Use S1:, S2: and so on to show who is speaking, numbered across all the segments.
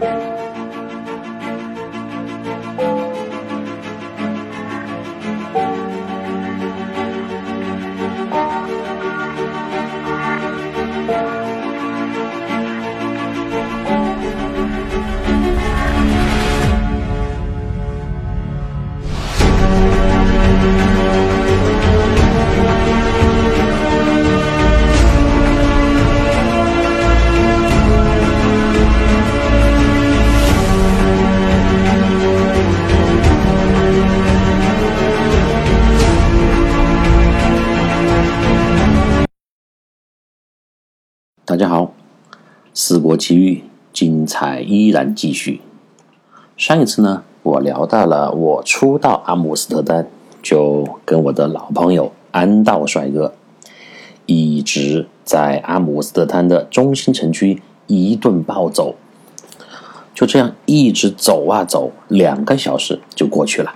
S1: 大依然继续。上一次呢，我聊到了我初到阿姆斯特丹，就跟我的老朋友安道帅哥一直在阿姆斯特丹的中心城区一顿暴走，就这样一直走啊走，两个小时就过去了。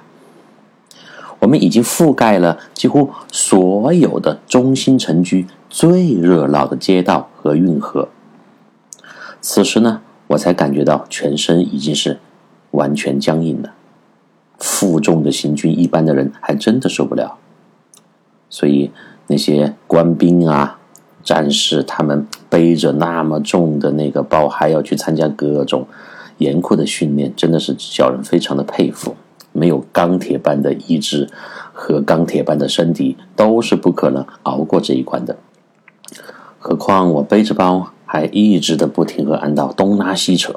S1: 我们已经覆盖了几乎所有的中心城区最热闹的街道和运河。此时呢，我才感觉到全身已经是完全僵硬了。负重的行军，一般的人还真的受不了。所以那些官兵啊、战士，他们背着那么重的那个包，还要去参加各种严酷的训练，真的是叫人非常的佩服。没有钢铁般的意志和钢铁般的身体，都是不可能熬过这一关的。何况我背着包，还一直的不停和安道东拉西扯，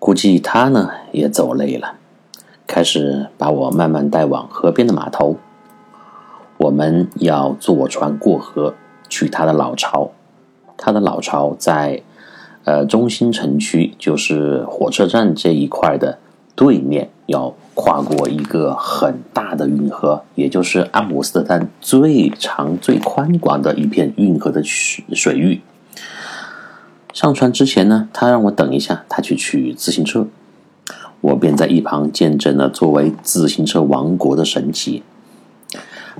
S1: 估计他呢也走累了，开始把我慢慢带往河边的码头。我们要坐船过河去他的老巢，他的老巢在呃中心城区，就是火车站这一块的。对面要跨过一个很大的运河，也就是阿姆斯特丹最长、最宽广的一片运河的水水域。上船之前呢，他让我等一下，他去取自行车，我便在一旁见证了作为自行车王国的神奇。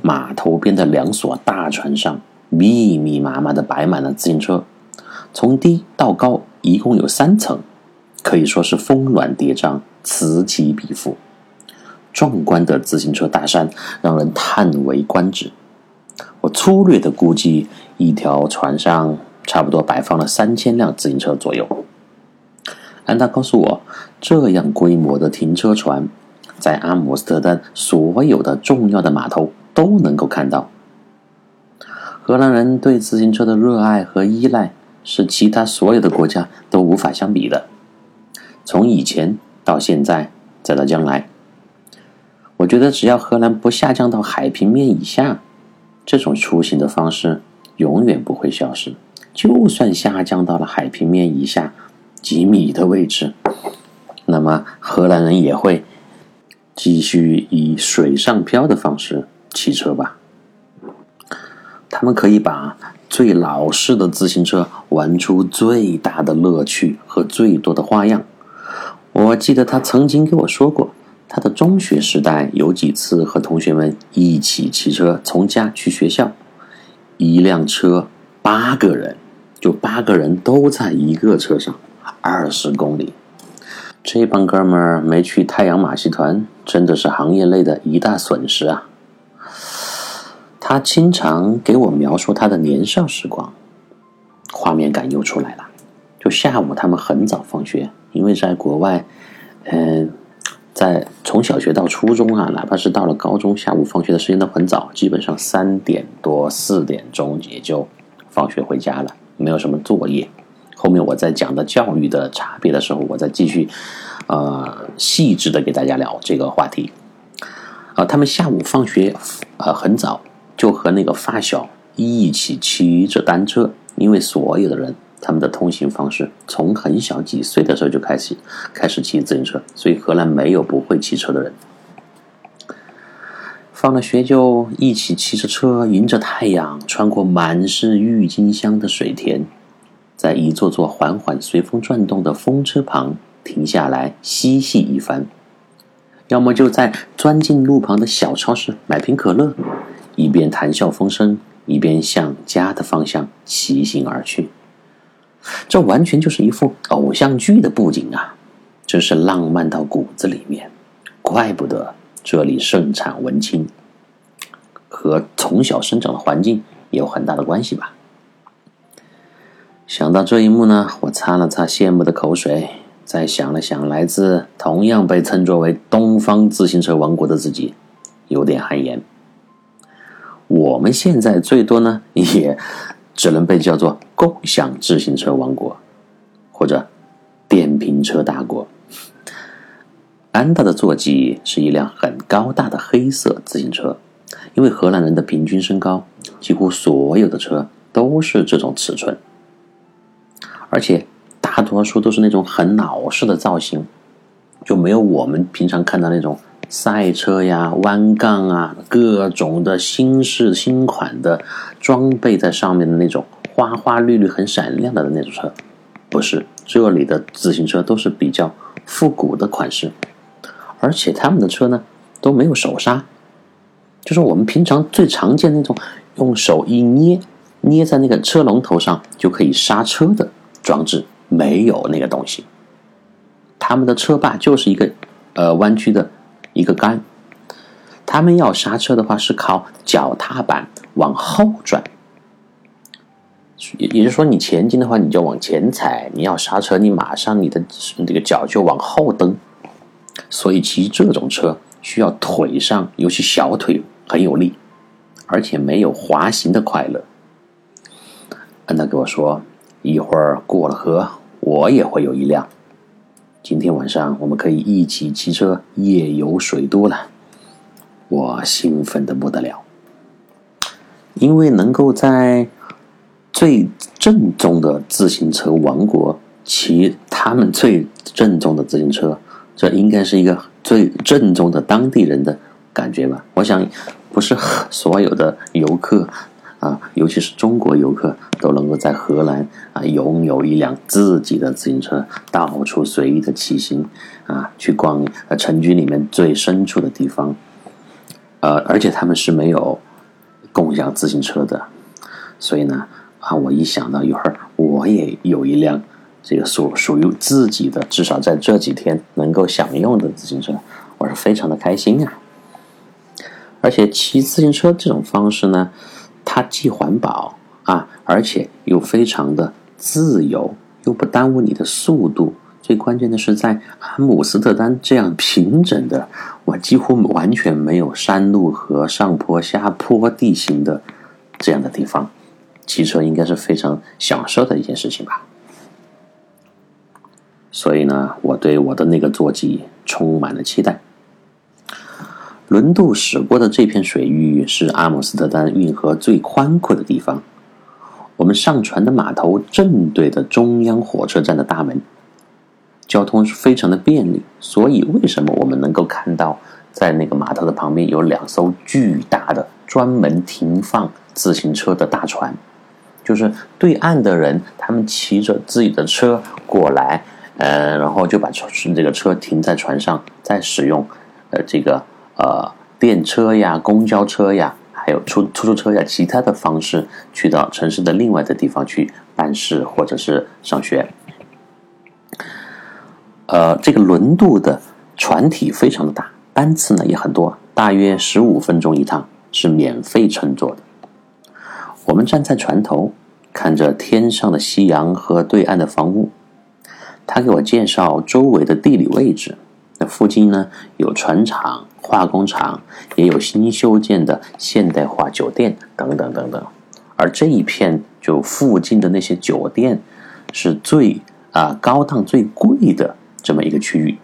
S1: 码头边的两所大船上，密密麻麻的摆满了自行车，从低到高一共有三层，可以说是峰峦叠嶂。此起彼伏，壮观的自行车大山让人叹为观止。我粗略的估计，一条船上差不多摆放了三千辆自行车左右。安达告诉我，这样规模的停车船，在阿姆斯特丹所有的重要的码头都能够看到。荷兰人对自行车的热爱和依赖，是其他所有的国家都无法相比的。从以前。到现在，再到将来，我觉得只要荷兰不下降到海平面以下，这种出行的方式永远不会消失。就算下降到了海平面以下几米的位置，那么荷兰人也会继续以水上漂的方式骑车吧。他们可以把最老式的自行车玩出最大的乐趣和最多的花样。我记得他曾经给我说过，他的中学时代有几次和同学们一起骑车从家去学校，一辆车八个人，就八个人都在一个车上，二十公里。这帮哥们儿没去太阳马戏团，真的是行业内的一大损失啊！他经常给我描述他的年少时光，画面感又出来了。就下午他们很早放学。因为在国外，嗯，在从小学到初中啊，哪怕是到了高中，下午放学的时间都很早，基本上三点多四点钟也就放学回家了，没有什么作业。后面我在讲的教育的差别的时候，我再继续呃细致的给大家聊这个话题。啊，他们下午放学呃很早，就和那个发小一起骑着单车，因为所有的人。他们的通行方式从很小几岁的时候就开始开始骑自行车，所以荷兰没有不会骑车的人。放了学就一起骑着车，迎着太阳，穿过满是郁金香的水田，在一座座缓缓随风转动的风车旁停下来嬉戏一番，要么就在钻进路旁的小超市买瓶可乐，一边谈笑风生，一边向家的方向骑行而去。这完全就是一副偶像剧的布景啊！真是浪漫到骨子里面，怪不得这里盛产文青，和从小生长的环境有很大的关系吧。想到这一幕呢，我擦了擦羡慕的口水，再想了想来自同样被称作为“东方自行车王国”的自己，有点汗颜。我们现在最多呢，也只能被叫做“共享自行车王国”或者“电瓶车大国”。安踏的座机是一辆很高大的黑色自行车，因为荷兰人的平均身高，几乎所有的车都是这种尺寸。而且大多数都是那种很老式的造型，就没有我们平常看到那种赛车呀、弯杠啊、各种的新式新款的装备在上面的那种花花绿绿、很闪亮的那种车。不是，这里的自行车都是比较复古的款式，而且他们的车呢都没有手刹，就是我们平常最常见那种用手一捏，捏在那个车龙头上就可以刹车的。装置没有那个东西，他们的车把就是一个呃弯曲的一个杆，他们要刹车的话是靠脚踏板往后转，也也就是说你前进的话你就往前踩，你要刹车你马上你的那个脚就往后蹬，所以骑这种车需要腿上尤其小腿很有力，而且没有滑行的快乐。安娜跟我说。一会儿过了河，我也会有一辆。今天晚上我们可以一起骑车夜游水都了，我兴奋的不得了。因为能够在最正宗的自行车王国骑他们最正宗的自行车，这应该是一个最正宗的当地人的感觉吧？我想，不是所有的游客。啊，尤其是中国游客都能够在荷兰啊拥有一辆自己的自行车，到处随意的骑行啊，去逛呃城区里面最深处的地方，呃，而且他们是没有共享自行车的，所以呢，啊，我一想到一会儿我也有一辆这个属属于自己的，至少在这几天能够享用的自行车，我是非常的开心啊。而且骑自行车这种方式呢。它既环保啊，而且又非常的自由，又不耽误你的速度。最关键的是，在阿姆斯特丹这样平整的、我几乎完全没有山路和上坡下坡地形的这样的地方，骑车应该是非常享受的一件事情吧。所以呢，我对我的那个坐骑充满了期待。轮渡驶过的这片水域是阿姆斯特丹运河最宽阔的地方。我们上船的码头正对着中央火车站的大门，交通是非常的便利。所以，为什么我们能够看到在那个码头的旁边有两艘巨大的专门停放自行车的大船？就是对岸的人，他们骑着自己的车过来，呃，然后就把这个车停在船上，再使用呃这个。呃，电车呀、公交车呀，还有出出租车呀，其他的方式去到城市的另外的地方去办事或者是上学。呃，这个轮渡的船体非常的大，班次呢也很多，大约十五分钟一趟，是免费乘坐的。我们站在船头，看着天上的夕阳和对岸的房屋，他给我介绍周围的地理位置。那附近呢有船厂。化工厂也有新修建的现代化酒店等等等等，而这一片就附近的那些酒店是最啊高档最贵的这么一个区域。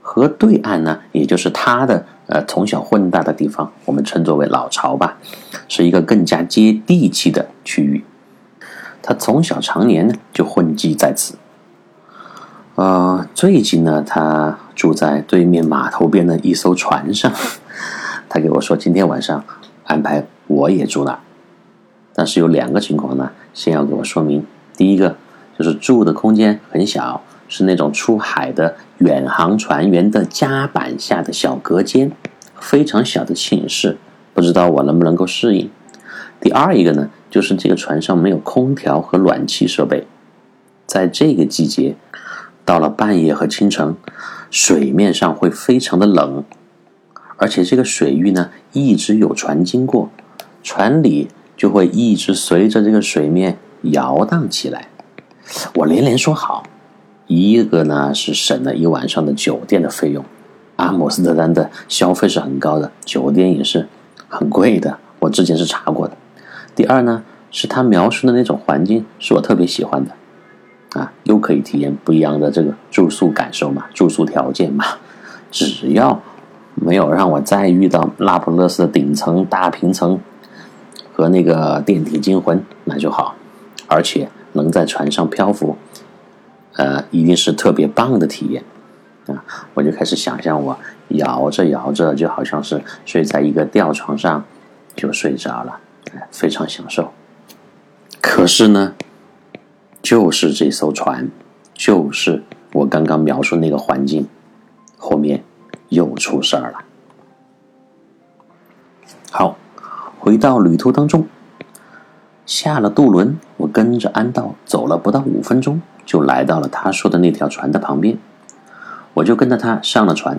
S1: 河对岸呢，也就是他的呃从小混大的地方，我们称作为老巢吧，是一个更加接地气的区域。他从小常年呢就混迹在此。呃，最近呢，他住在对面码头边的一艘船上。他给我说，今天晚上安排我也住那儿。但是有两个情况呢，先要给我说明。第一个就是住的空间很小，是那种出海的远航船员的甲板下的小隔间，非常小的寝室，不知道我能不能够适应。第二一个呢，就是这个船上没有空调和暖气设备，在这个季节，到了半夜和清晨，水面上会非常的冷，而且这个水域呢一直有船经过，船里就会一直随着这个水面摇荡起来。我连连说好，一个呢是省了一晚上的酒店的费用，阿姆斯特丹的消费是很高的，酒店也是很贵的，我之前是查过的。第二呢，是他描述的那种环境是我特别喜欢的，啊，又可以体验不一样的这个住宿感受嘛，住宿条件嘛，只要没有让我再遇到拉普勒斯的顶层大平层和那个电梯惊魂，那就好，而且。能在船上漂浮，呃，一定是特别棒的体验啊！我就开始想象，我摇着摇着，就好像是睡在一个吊床上，就睡着了，非常享受。可是呢，就是这艘船，就是我刚刚描述那个环境，后面又出事儿了。好，回到旅途当中。下了渡轮，我跟着安道走了不到五分钟，就来到了他说的那条船的旁边。我就跟着他上了船，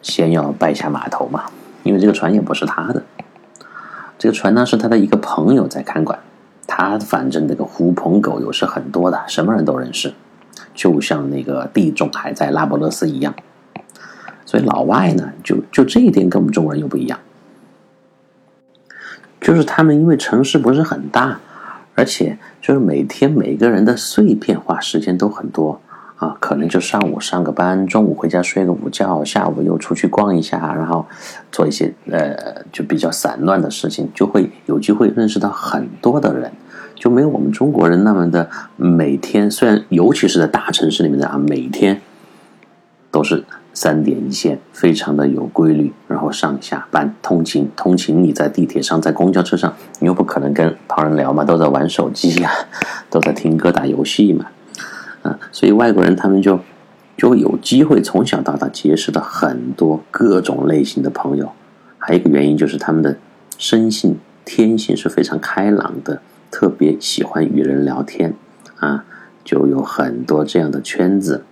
S1: 先要拜下码头嘛，因为这个船也不是他的。这个船呢是他的一个朋友在看管。他反正那个狐朋狗友是很多的，什么人都认识，就像那个地中海在拉伯勒斯一样。所以老外呢，就就这一点跟我们中国人又不一样。就是他们因为城市不是很大，而且就是每天每个人的碎片化时间都很多啊，可能就上午上个班，中午回家睡个午觉，下午又出去逛一下，然后做一些呃就比较散乱的事情，就会有机会认识到很多的人，就没有我们中国人那么的每天，虽然尤其是在大城市里面的啊，每天都是。三点一线，非常的有规律，然后上下班通勤，通勤你在地铁上，在公交车上，你又不可能跟旁人聊嘛，都在玩手机呀，都在听歌打游戏嘛，啊，所以外国人他们就就有机会从小到大结识到很多各种类型的朋友，还有一个原因就是他们的生性天性是非常开朗的，特别喜欢与人聊天啊，就有很多这样的圈子，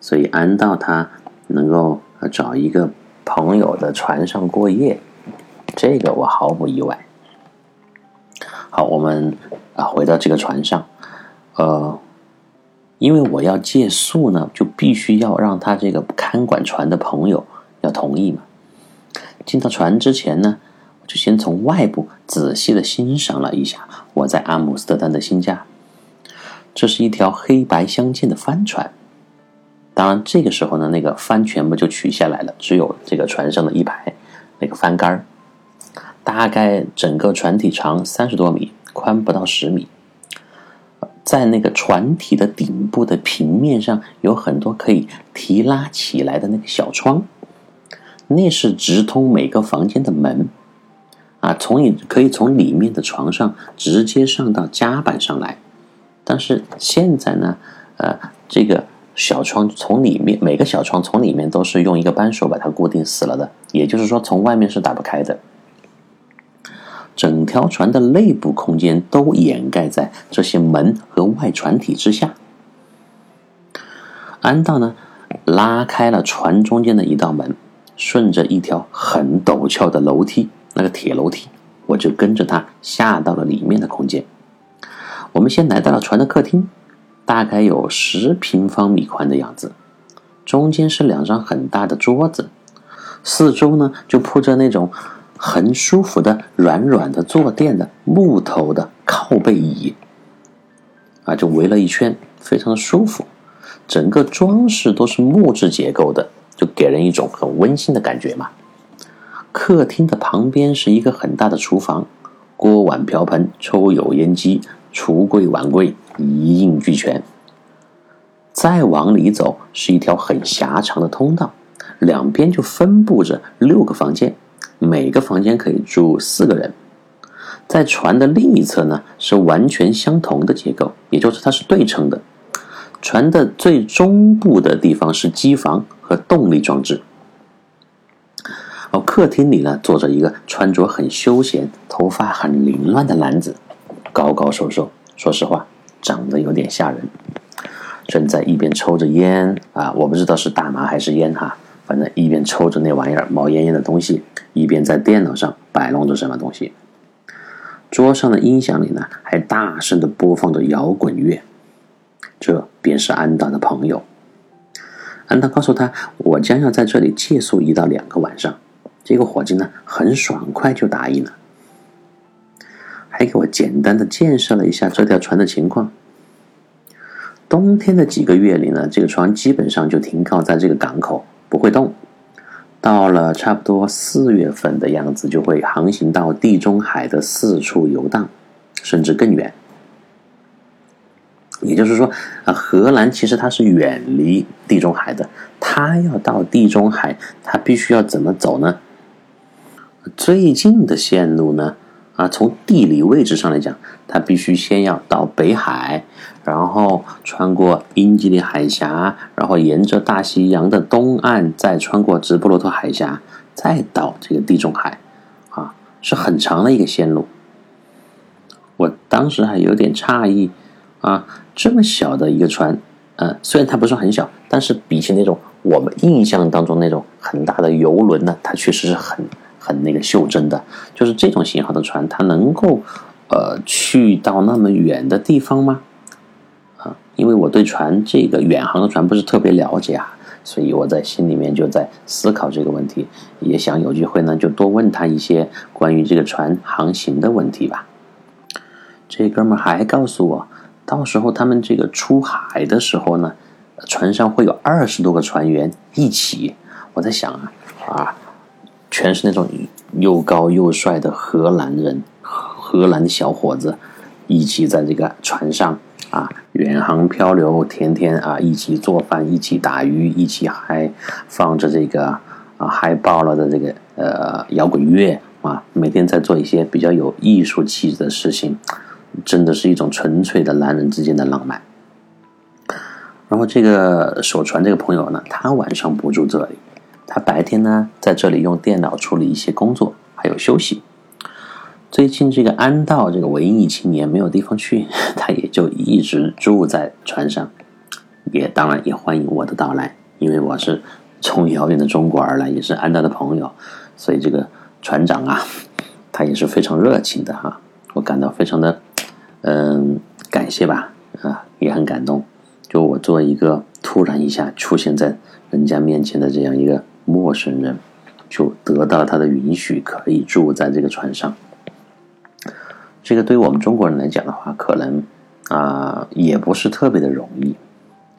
S1: 所以安道他。能够找一个朋友的船上过夜，这个我毫不意外。好，我们啊回到这个船上，呃，因为我要借宿呢，就必须要让他这个看管船的朋友要同意嘛。进到船之前呢，我就先从外部仔细的欣赏了一下我在阿姆斯特丹的新家。这是一条黑白相间的帆船。当然，这个时候呢，那个帆全部就取下来了，只有这个船上的一排那个帆杆大概整个船体长三十多米，宽不到十米。在那个船体的顶部的平面上有很多可以提拉起来的那个小窗，那是直通每个房间的门啊，从你可以从里面的床上直接上到甲板上来。但是现在呢，呃，这个。小窗从里面，每个小窗从里面都是用一个扳手把它固定死了的，也就是说从外面是打不开的。整条船的内部空间都掩盖在这些门和外船体之下。安道呢，拉开了船中间的一道门，顺着一条很陡峭的楼梯，那个铁楼梯，我就跟着他下到了里面的空间。我们先来到了船的客厅。大概有十平方米宽的样子，中间是两张很大的桌子，四周呢就铺着那种很舒服的软软的坐垫的木头的靠背椅，啊，就围了一圈，非常的舒服。整个装饰都是木质结构的，就给人一种很温馨的感觉嘛。客厅的旁边是一个很大的厨房，锅碗瓢盆、抽油烟机、橱柜碗柜。一应俱全。再往里走是一条很狭长的通道，两边就分布着六个房间，每个房间可以住四个人。在船的另一侧呢，是完全相同的结构，也就是它是对称的。船的最中部的地方是机房和动力装置。哦，客厅里呢坐着一个穿着很休闲、头发很凌乱的男子。高高瘦瘦，说实话，长得有点吓人。正在一边抽着烟啊，我不知道是大麻还是烟哈，反正一边抽着那玩意儿冒烟烟的东西，一边在电脑上摆弄着什么东西。桌上的音响里呢，还大声的播放着摇滚乐。这便是安达的朋友。安达告诉他，我将要在这里借宿一到两个晚上。这个伙计呢，很爽快就答应了，还给我简单的介绍了一下这条船的情况。冬天的几个月里呢，这个船基本上就停靠在这个港口，不会动。到了差不多四月份的样子，就会航行到地中海的四处游荡，甚至更远。也就是说，啊，荷兰其实它是远离地中海的，它要到地中海，它必须要怎么走呢？最近的线路呢？啊，从地理位置上来讲，它必须先要到北海，然后穿过英吉利海峡，然后沿着大西洋的东岸，再穿过直布罗陀海峡，再到这个地中海，啊，是很长的一个线路。我当时还有点诧异，啊，这么小的一个船，嗯，虽然它不是很小，但是比起那种我们印象当中那种很大的游轮呢，它确实是很。很那个袖珍的，就是这种型号的船，它能够，呃，去到那么远的地方吗？啊，因为我对船这个远航的船不是特别了解啊，所以我在心里面就在思考这个问题，也想有机会呢，就多问他一些关于这个船航行的问题吧。这哥们还告诉我，到时候他们这个出海的时候呢，船上会有二十多个船员一起。我在想啊，啊。全是那种又高又帅的荷兰人，荷兰小伙子，一起在这个船上啊远航漂流，天天啊一起做饭，一起打鱼，一起还放着这个啊嗨爆了的这个呃摇滚乐啊，每天在做一些比较有艺术气质的事情，真的是一种纯粹的男人之间的浪漫。然后这个守船这个朋友呢，他晚上不住这里。他白天呢，在这里用电脑处理一些工作，还有休息。最近这个安道这个文艺青年没有地方去，他也就一直住在船上。也当然也欢迎我的到来，因为我是从遥远的中国而来，也是安道的朋友，所以这个船长啊，他也是非常热情的哈。我感到非常的嗯感谢吧，啊也很感动。就我作为一个突然一下出现在人家面前的这样一个。陌生人就得到他的允许，可以住在这个船上。这个对于我们中国人来讲的话，可能啊也不是特别的容易，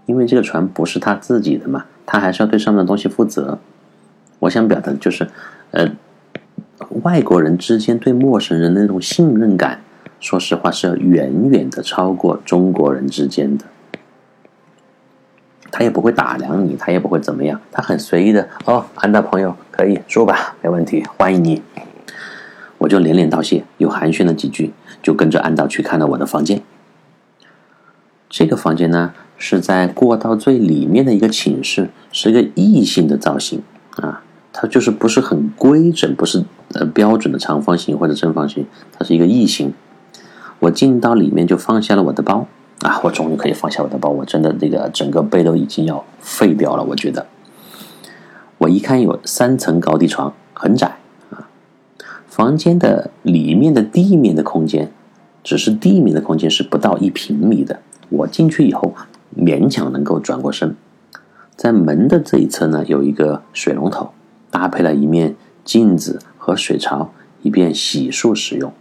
S1: 因为这个船不是他自己的嘛，他还是要对上面的东西负责。我想表达的就是，呃，外国人之间对陌生人的那种信任感，说实话是要远远的超过中国人之间的。他也不会打量你，他也不会怎么样，他很随意的哦，安达朋友可以说吧，没问题，欢迎你。我就连连道谢，又寒暄了几句，就跟着安道去看了我的房间。这个房间呢，是在过道最里面的一个寝室，是一个异性的造型啊，它就是不是很规整，不是呃标准的长方形或者正方形，它是一个异形。我进到里面就放下了我的包。啊！我终于可以放下我的包，我真的这个整个背都已经要废掉了。我觉得，我一看有三层高低床，很窄啊。房间的里面的地面的空间，只是地面的空间是不到一平米的。我进去以后勉强能够转过身，在门的这一侧呢有一个水龙头，搭配了一面镜子和水槽，以便洗漱使用。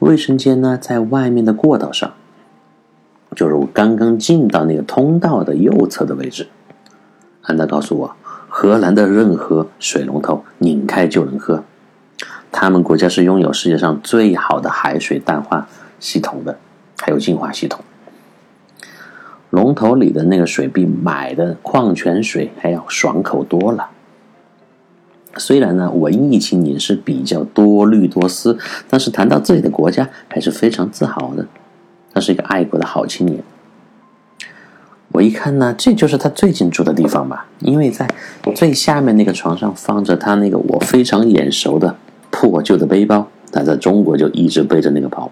S1: 卫生间呢在外面的过道上。就是我刚刚进到那个通道的右侧的位置，安达告诉我，荷兰的任何水龙头拧开就能喝，他们国家是拥有世界上最好的海水淡化系统的，还有净化系统。龙头里的那个水比买的矿泉水还要爽口多了。虽然呢，文艺青年是比较多虑多思，但是谈到自己的国家还是非常自豪的。他是一个爱国的好青年。我一看呢，这就是他最近住的地方吧？因为在最下面那个床上放着他那个我非常眼熟的破旧的背包。他在中国就一直背着那个包。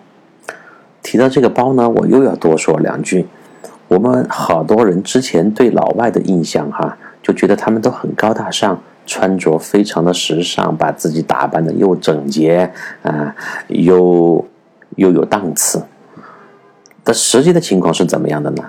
S1: 提到这个包呢，我又要多说两句。我们好多人之前对老外的印象哈，就觉得他们都很高大上，穿着非常的时尚，把自己打扮的又整洁啊，又又有档次。但实际的情况是怎么样的呢？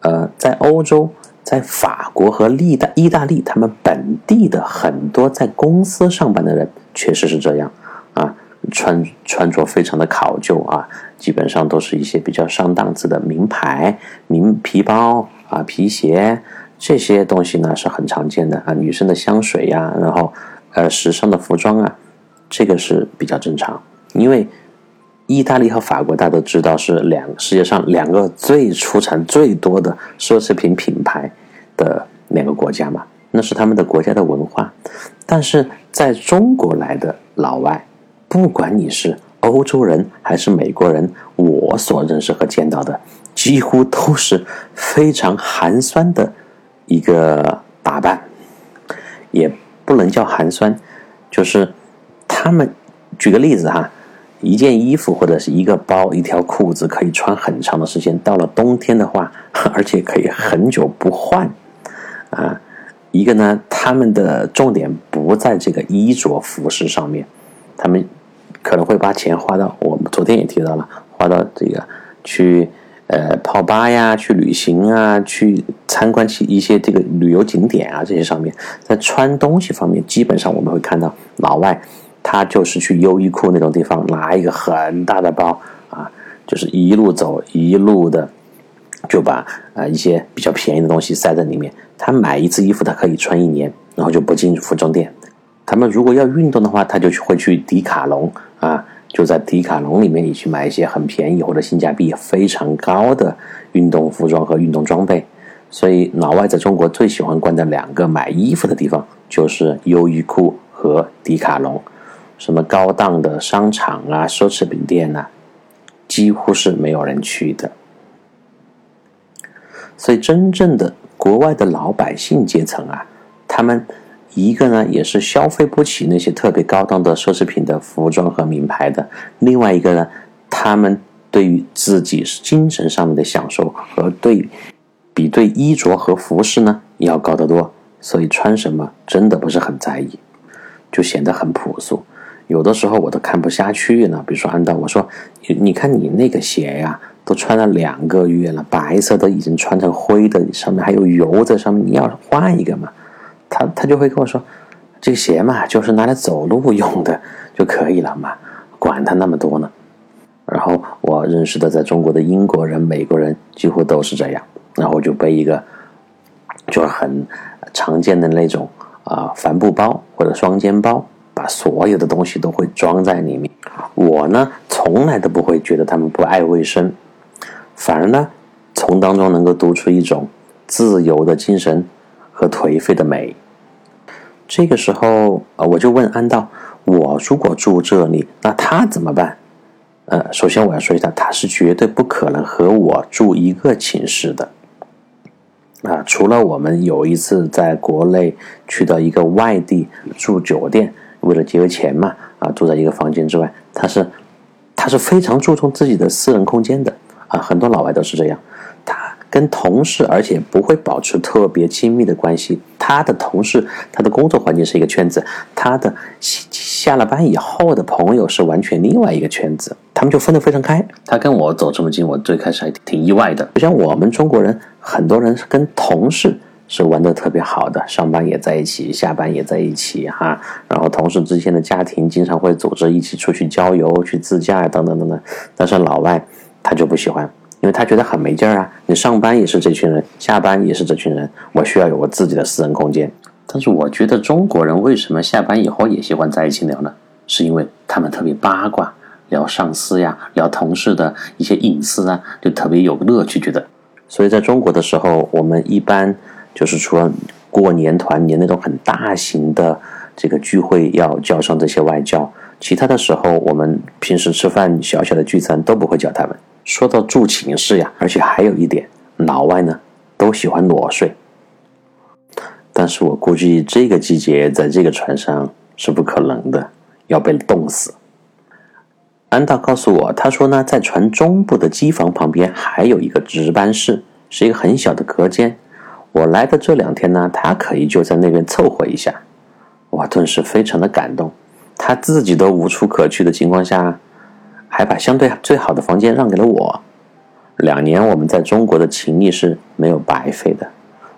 S1: 呃，在欧洲，在法国和意大意大利，他们本地的很多在公司上班的人，确实是这样啊。穿穿着非常的考究啊，基本上都是一些比较上档次的名牌、名皮包啊、皮鞋这些东西呢是很常见的啊。女生的香水呀，然后呃时尚的服装啊，这个是比较正常。因为意大利和法国大家都知道是两世界上两个最出产最多的奢侈品品牌的两个国家嘛，那是他们的国家的文化。但是在中国来的老外。不管你是欧洲人还是美国人，我所认识和见到的，几乎都是非常寒酸的一个打扮，也不能叫寒酸，就是他们举个例子哈，一件衣服或者是一个包、一条裤子可以穿很长的时间，到了冬天的话，而且可以很久不换啊。一个呢，他们的重点不在这个衣着服饰上面，他们。可能会把钱花到，我们昨天也提到了，花到这个去呃泡吧呀，去旅行啊，去参观去一些这个旅游景点啊这些上面，在穿东西方面，基本上我们会看到老外，他就是去优衣库那种地方拿一个很大的包啊，就是一路走一路的，就把啊一些比较便宜的东西塞在里面。他买一次衣服，他可以穿一年，然后就不进服装店。他们如果要运动的话，他就去会去迪卡侬啊，就在迪卡侬里面，你去买一些很便宜或者性价比非常高的运动服装和运动装备。所以，老外在中国最喜欢逛的两个买衣服的地方就是优衣库和迪卡侬。什么高档的商场啊、奢侈品店呐，几乎是没有人去的。所以，真正的国外的老百姓阶层啊，他们。一个呢，也是消费不起那些特别高档的奢侈品的服装和名牌的；另外一个呢，他们对于自己精神上面的享受和对比对衣着和服饰呢要高得多，所以穿什么真的不是很在意，就显得很朴素。有的时候我都看不下去呢。比如说安道，我说你你看你那个鞋呀，都穿了两个月了，白色都已经穿成灰的，上面还有油在上面，你要换一个嘛？他他就会跟我说：“这个鞋嘛，就是拿来走路用的就可以了嘛，管他那么多呢。”然后我认识的在中国的英国人、美国人几乎都是这样。然后就背一个就是很常见的那种啊帆布包或者双肩包，把所有的东西都会装在里面。我呢，从来都不会觉得他们不爱卫生，反而呢，从当中能够读出一种自由的精神和颓废的美。这个时候啊，我就问安道：“我如果住这里，那他怎么办？”呃，首先我要说一下，他是绝对不可能和我住一个寝室的。啊，除了我们有一次在国内去到一个外地住酒店，为了节约钱嘛，啊，住在一个房间之外，他是他是非常注重自己的私人空间的。啊，很多老外都是这样。他跟同事，而且不会保持特别亲密的关系。他的同事，他的工作环境是一个圈子，他的下了班以后的朋友是完全另外一个圈子，他们就分得非常开。他跟我走这么近，我最开始还挺意外的。就像我们中国人，很多人是跟同事是玩的特别好的，上班也在一起，下班也在一起，哈。然后同事之间的家庭经常会组织一起出去郊游、去自驾等等等等。但是老外他就不喜欢。因为他觉得很没劲儿啊！你上班也是这群人，下班也是这群人，我需要有我自己的私人空间。但是我觉得中国人为什么下班以后也喜欢在一起聊呢？是因为他们特别八卦，聊上司呀，聊同事的一些隐私啊，就特别有乐趣。觉得，所以在中国的时候，我们一般就是除了过年团年那种很大型的这个聚会要叫上这些外教，其他的时候我们平时吃饭小小的聚餐都不会叫他们。说到住寝室呀，而且还有一点，老外呢都喜欢裸睡。但是我估计这个季节在这个船上是不可能的，要被冻死。安道告诉我，他说呢，在船中部的机房旁边还有一个值班室，是一个很小的隔间。我来的这两天呢，他可以就在那边凑合一下。我顿时非常的感动，他自己都无处可去的情况下，还把相对最好的房间让给了我。两年我们在中国的情谊是没有白费的。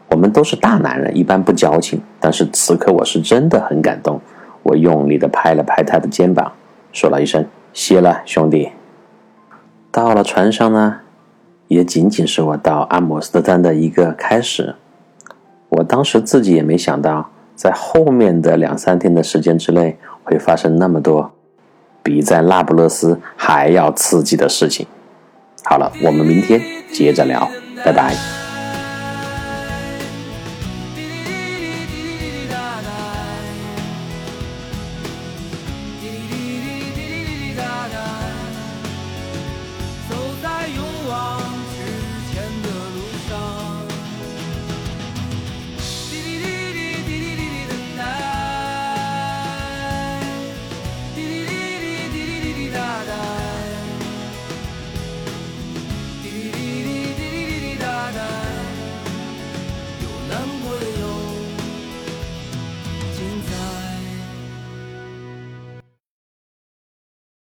S1: 我们都是大男人，一般不矫情，但是此刻我是真的很感动。我用力的拍了拍他的肩膀，说了一声。谢了，兄弟。到了船上呢，也仅仅是我到阿姆斯特丹的一个开始。我当时自己也没想到，在后面的两三天的时间之内，会发生那么多比在那不勒斯还要刺激的事情。好了，我们明天接着聊，拜拜。